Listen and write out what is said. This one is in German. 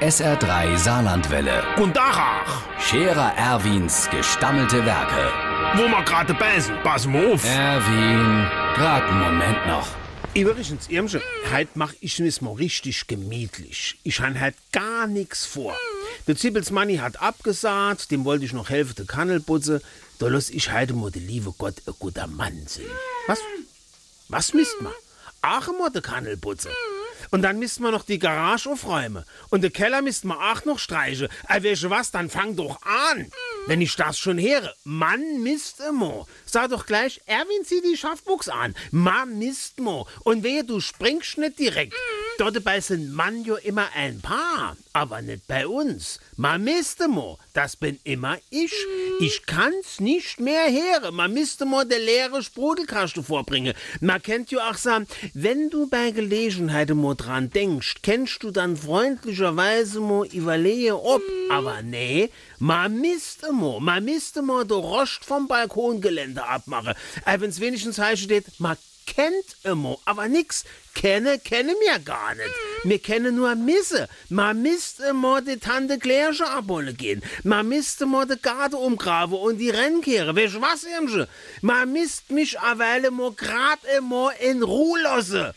SR3 Saarlandwelle. Und Dachach, Scherer Erwins gestammelte Werke. wo wir gerade beißen, pass mal auf. Erwin, grad einen Moment noch. Übrigens, Irmsche, heute mach ich mir's mal richtig gemütlich. Ich han halt gar nix vor. Der Zippels Manni hat abgesagt, dem wollte ich noch helfen, der Kannel putze. Da lass ich heute mal der liebe Gott ein guter Mann sein. Was? Was misst man? Ach, mal der Kannel putze. Und dann misst man noch die Garage aufräumen. Und der Keller misst man auch noch streichen. Äh, du was, dann fang doch an. Wenn ich das schon höre. Mann misst immer. Sag doch gleich, Erwin, zieh die Schaffbuchs an. Man misst mo. Und wehe, du springst nicht direkt. Dort dabei sind Mann ja immer ein Paar. Aber nicht bei uns. Man misst mo. Das bin immer ich. Ich kann's nicht mehr hören. Man müsste mal der leere Sprudelkasten vorbringen. Man kennt ja auch sagen, wenn du bei Gelegenheit mo dran denkst, kennst du dann freundlicherweise mo überlege ob. Aber nee, man müsste mo, man müsste mo der Rost vom Balkongelände abmachen. Äh, wenn's wenigstens heißt steht, man kennt immer, aber nix. Kenne, kenne mir gar nicht. Mir kenne nur Misse. Man misst immer die Tante Klärsche abholen gehen. Man misst immer die Garten umgraben und die Rennkehre. Weißt was, Irmsche? Man misst mich a Weile mo grad immer in Ruhe lassen.